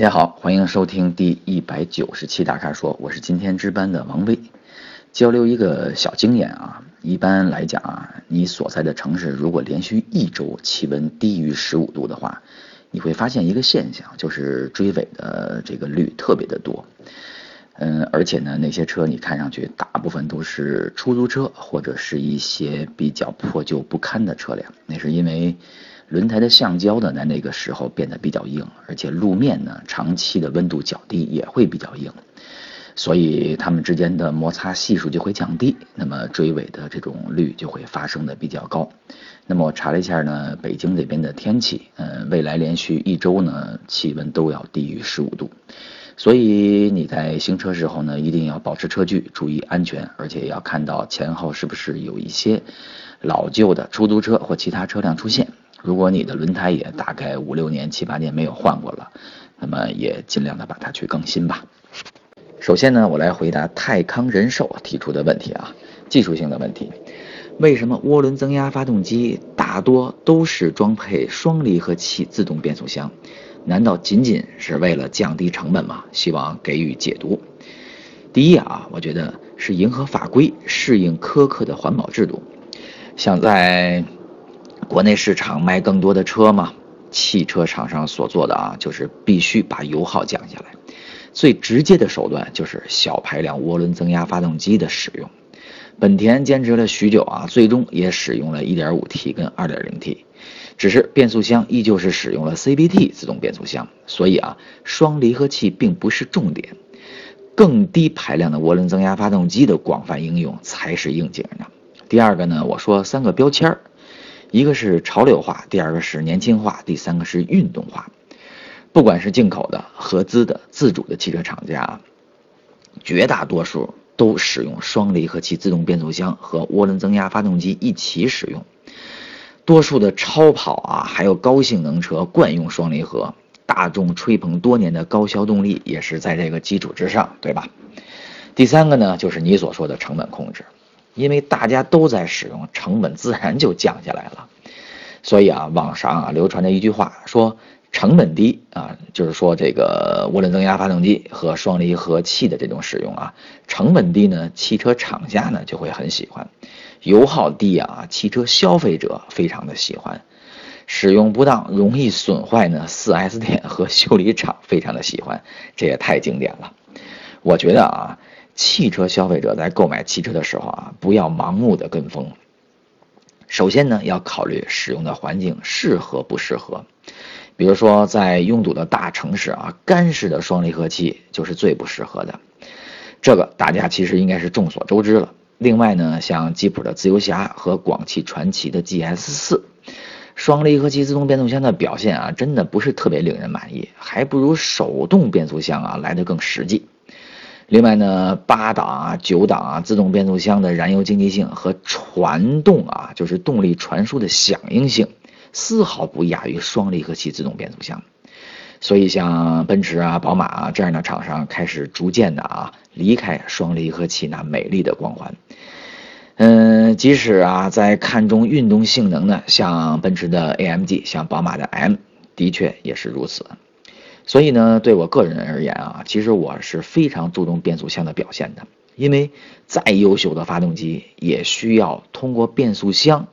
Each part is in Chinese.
大家好，欢迎收听第一百九十期大咖说，我是今天值班的王威。交流一个小经验啊，一般来讲啊，你所在的城市如果连续一周气温低于十五度的话，你会发现一个现象，就是追尾的这个率特别的多。嗯，而且呢，那些车你看上去大部分都是出租车或者是一些比较破旧不堪的车辆，那是因为。轮胎的橡胶呢，在那个时候变得比较硬，而且路面呢，长期的温度较低也会比较硬，所以它们之间的摩擦系数就会降低，那么追尾的这种率就会发生的比较高。那么我查了一下呢，北京这边的天气，嗯，未来连续一周呢，气温都要低于十五度，所以你在行车时候呢，一定要保持车距，注意安全，而且要看到前后是不是有一些老旧的出租车或其他车辆出现。如果你的轮胎也大概五六年、七八年没有换过了，那么也尽量的把它去更新吧。首先呢，我来回答泰康人寿提出的问题啊，技术性的问题：为什么涡轮增压发动机大多都是装配双离合器自动变速箱？难道仅仅是为了降低成本吗？希望给予解读。第一啊，我觉得是迎合法规，适应苛刻的环保制度，像在。国内市场卖更多的车嘛，汽车厂商所做的啊，就是必须把油耗降下来。最直接的手段就是小排量涡轮增压发动机的使用。本田坚持了许久啊，最终也使用了 1.5T 跟 2.0T，只是变速箱依旧是使用了 CVT 自动变速箱。所以啊，双离合器并不是重点，更低排量的涡轮增压发动机的广泛应用才是硬景的。第二个呢，我说三个标签儿。一个是潮流化，第二个是年轻化，第三个是运动化。不管是进口的、合资的、自主的汽车厂家，绝大多数都使用双离合器自动变速箱和涡轮增压发动机一起使用。多数的超跑啊，还有高性能车惯用双离合，大众吹捧多年的高效动力也是在这个基础之上，对吧？第三个呢，就是你所说的成本控制。因为大家都在使用，成本自然就降下来了。所以啊，网上啊流传着一句话，说成本低啊，就是说这个涡轮增压发动机和双离合器的这种使用啊，成本低呢，汽车厂家呢就会很喜欢；油耗低啊，汽车消费者非常的喜欢；使用不当容易损坏呢，4S 店和修理厂非常的喜欢。这也太经典了，我觉得啊。汽车消费者在购买汽车的时候啊，不要盲目的跟风。首先呢，要考虑使用的环境适合不适合。比如说，在拥堵的大城市啊，干式的双离合器就是最不适合的。这个大家其实应该是众所周知了。另外呢，像吉普的自由侠和广汽传祺的 GS 四，双离合器自动变速箱的表现啊，真的不是特别令人满意，还不如手动变速箱啊来的更实际。另外呢，八档啊、九档啊自动变速箱的燃油经济性和传动啊，就是动力传输的响应性，丝毫不亚于双离合器自动变速箱。所以像奔驰啊、宝马啊这样的厂商开始逐渐的啊离开双离合器那美丽的光环。嗯，即使啊在看重运动性能呢，像奔驰的 AMG，像宝马的 M，的确也是如此。所以呢，对我个人而言啊，其实我是非常注重变速箱的表现的，因为再优秀的发动机也需要通过变速箱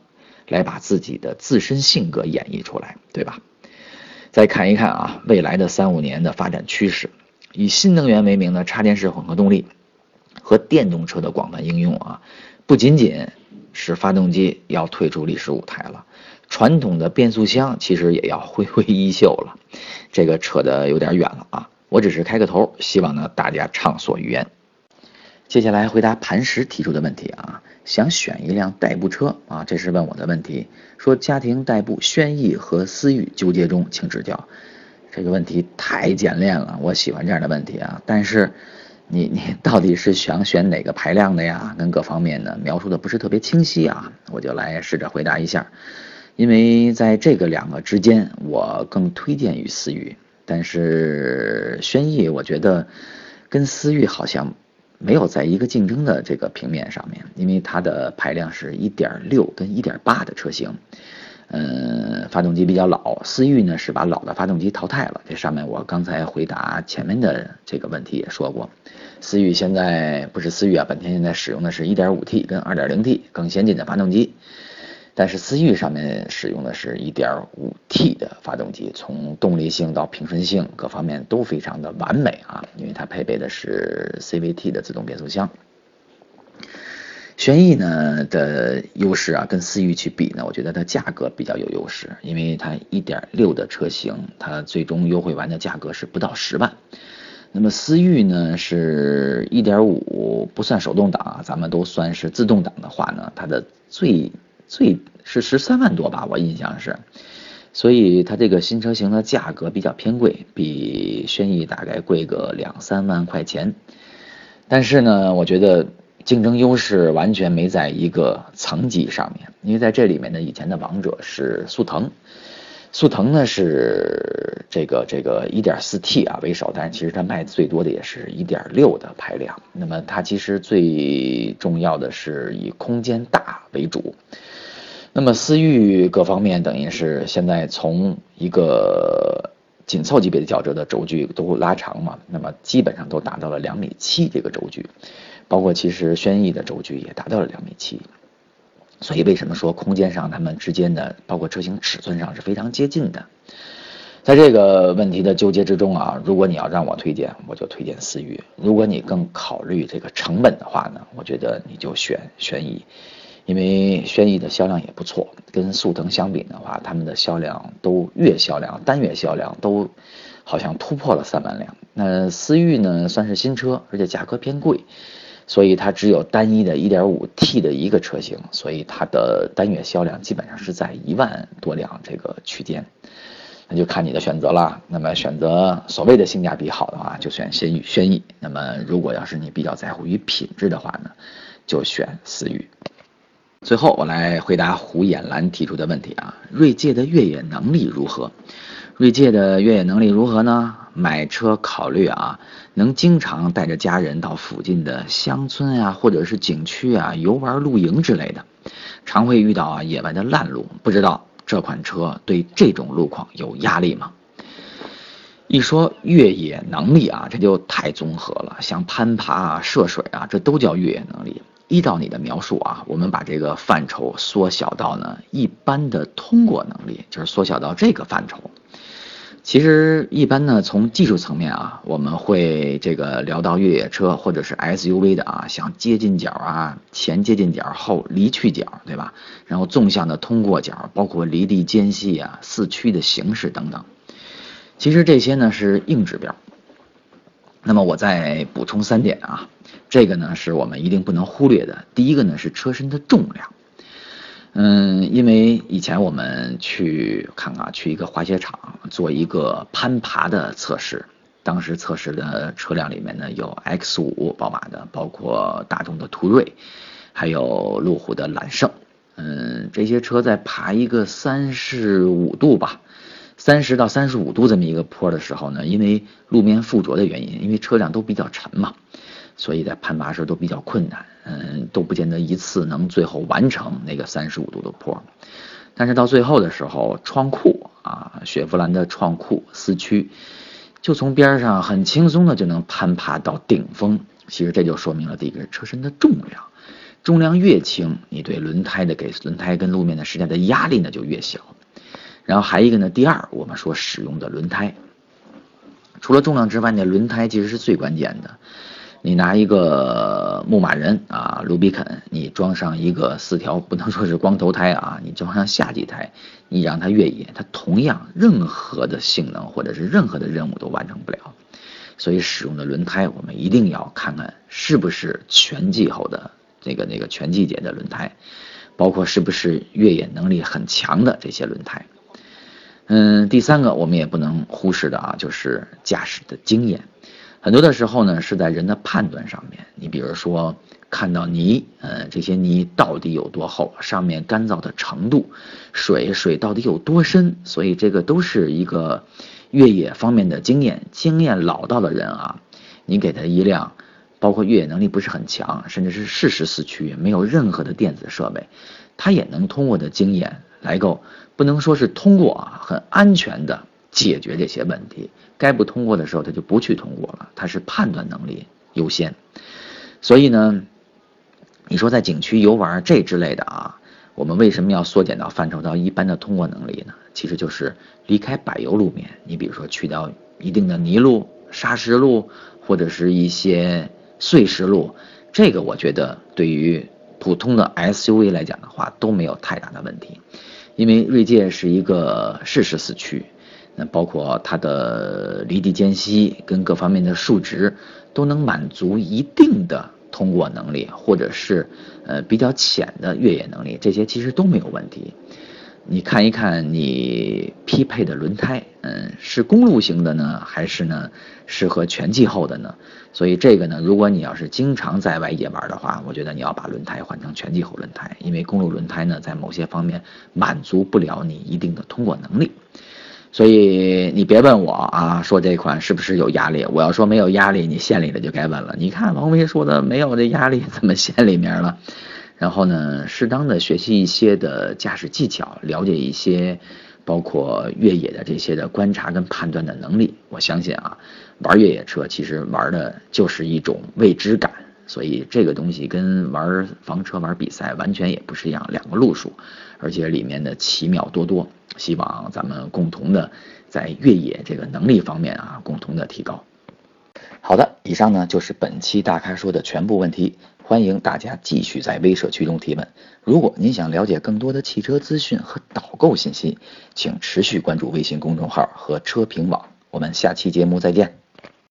来把自己的自身性格演绎出来，对吧？再看一看啊，未来的三五年的发展趋势，以新能源为名的插电式混合动力和电动车的广泛应用啊，不仅仅是发动机要退出历史舞台了。传统的变速箱其实也要挥挥衣袖了，这个扯得有点远了啊！我只是开个头，希望呢大家畅所欲言。接下来回答磐石提出的问题啊，想选一辆代步车啊，这是问我的问题，说家庭代步轩逸和思域纠结中，请指教。这个问题太简练了，我喜欢这样的问题啊，但是你你到底是想选哪个排量的呀？跟各方面呢描述的不是特别清晰啊，我就来试着回答一下。因为在这个两个之间，我更推荐于思域，但是轩逸我觉得跟思域好像没有在一个竞争的这个平面上面，因为它的排量是一点六跟一点八的车型，嗯，发动机比较老，思域呢是把老的发动机淘汰了。这上面我刚才回答前面的这个问题也说过，思域现在不是思域啊，本田现在使用的是 1.5T 跟 2.0T 更先进的发动机，但是思域上面使用的是一点五 T 的发动机，从动力性到平顺性各方面都非常的完美啊，因为它配备的是 CVT 的自动变速箱。轩逸呢的优势啊，跟思域去比呢，我觉得它价格比较有优势，因为它1.6的车型，它最终优惠完的价格是不到十万。那么思域呢是1.5，不算手动挡啊，咱们都算是自动挡的话呢，它的最最是十三万多吧，我印象是。所以它这个新车型的价格比较偏贵，比轩逸大概贵个两三万块钱。但是呢，我觉得。竞争优势完全没在一个层级上面，因为在这里面呢，以前的王者是速腾，速腾呢是这个这个 1.4T 啊为首，但是其实它卖的最多的也是一点六的排量。那么它其实最重要的是以空间大为主。那么思域各方面等于是现在从一个紧凑级别的轿车的轴距都拉长嘛，那么基本上都达到了两米七这个轴距。包括其实轩逸的轴距也达到了两米七，所以为什么说空间上它们之间的，包括车型尺寸上是非常接近的。在这个问题的纠结之中啊，如果你要让我推荐，我就推荐思域；如果你更考虑这个成本的话呢，我觉得你就选轩逸，因为轩逸的销量也不错，跟速腾相比的话，他们的销量都月销量、单月销量都好像突破了三万辆。那思域呢，算是新车，而且价格偏贵。所以它只有单一的 1.5T 的一个车型，所以它的单月销量基本上是在一万多辆这个区间，那就看你的选择了。那么选择所谓的性价比好的话，就选轩逸。轩逸。那么如果要是你比较在乎于品质的话呢，就选思域。最后我来回答胡衍兰提出的问题啊，锐界的越野能力如何？锐界的越野能力如何呢？买车考虑啊，能经常带着家人到附近的乡村啊，或者是景区啊游玩露营之类的，常会遇到啊野外的烂路，不知道这款车对这种路况有压力吗？一说越野能力啊，这就太综合了，像攀爬啊、涉水啊，这都叫越野能力。依照你的描述啊，我们把这个范畴缩小到呢一般的通过能力，就是缩小到这个范畴。其实一般呢，从技术层面啊，我们会这个聊到越野车或者是 SUV 的啊，像接近角啊、前接近角、后离去角，对吧？然后纵向的通过角，包括离地间隙啊、四驱的形式等等。其实这些呢是硬指标。那么我再补充三点啊，这个呢是我们一定不能忽略的。第一个呢是车身的重量。嗯，因为以前我们去看啊，去一个滑雪场做一个攀爬的测试，当时测试的车辆里面呢有 X 五宝马的，包括大众的途锐，还有路虎的揽胜。嗯，这些车在爬一个三十五度吧，三十到三十五度这么一个坡的时候呢，因为路面附着的原因，因为车辆都比较沉嘛。所以在攀爬时都比较困难，嗯，都不见得一次能最后完成那个三十五度的坡，但是到最后的时候，创酷啊，雪佛兰的创酷四驱，就从边上很轻松的就能攀爬到顶峰。其实这就说明了第一个车身的重量，重量越轻，你对轮胎的给轮胎跟路面的施加的压力呢就越小。然后还一个呢，第二，我们说使用的轮胎，除了重量之外，呢轮胎其实是最关键的。你拿一个牧马人啊，卢比肯，你装上一个四条，不能说是光头胎啊，你装上夏季胎，你让它越野，它同样任何的性能或者是任何的任务都完成不了。所以使用的轮胎，我们一定要看看是不是全季后的那个那个全季节的轮胎，包括是不是越野能力很强的这些轮胎。嗯，第三个我们也不能忽视的啊，就是驾驶的经验。很多的时候呢，是在人的判断上面。你比如说，看到泥，呃，这些泥到底有多厚，上面干燥的程度，水水到底有多深，所以这个都是一个越野方面的经验。经验老道的人啊，你给他一辆，包括越野能力不是很强，甚至是适时四驱，没有任何的电子设备，他也能通过的经验来够，不能说是通过啊，很安全的解决这些问题。该不通过的时候，他就不去通过了，他是判断能力优先。所以呢，你说在景区游玩这之类的啊，我们为什么要缩减到范畴到一般的通过能力呢？其实就是离开柏油路面，你比如说去到一定的泥路、砂石路或者是一些碎石路，这个我觉得对于普通的 SUV 来讲的话都没有太大的问题，因为锐界是一个适时四驱。那包括它的离地间隙跟各方面的数值都能满足一定的通过能力，或者是呃比较浅的越野能力，这些其实都没有问题。你看一看你匹配的轮胎，嗯，是公路型的呢，还是呢适合全气候的呢？所以这个呢，如果你要是经常在外野玩的话，我觉得你要把轮胎换成全气候轮胎，因为公路轮胎呢在某些方面满足不了你一定的通过能力。所以你别问我啊，说这款是不是有压力？我要说没有压力，你县里的就该问了。你看王威说的没有这压力，怎么县里面了？然后呢，适当的学习一些的驾驶技巧，了解一些包括越野的这些的观察跟判断的能力。我相信啊，玩越野车其实玩的就是一种未知感。所以这个东西跟玩房车、玩比赛完全也不是一样，两个路数，而且里面的奇妙多多。希望咱们共同的在越野这个能力方面啊，共同的提高。好的，以上呢就是本期大咖说的全部问题，欢迎大家继续在微社区中提问。如果您想了解更多的汽车资讯和导购信息，请持续关注微信公众号和车评网。我们下期节目再见。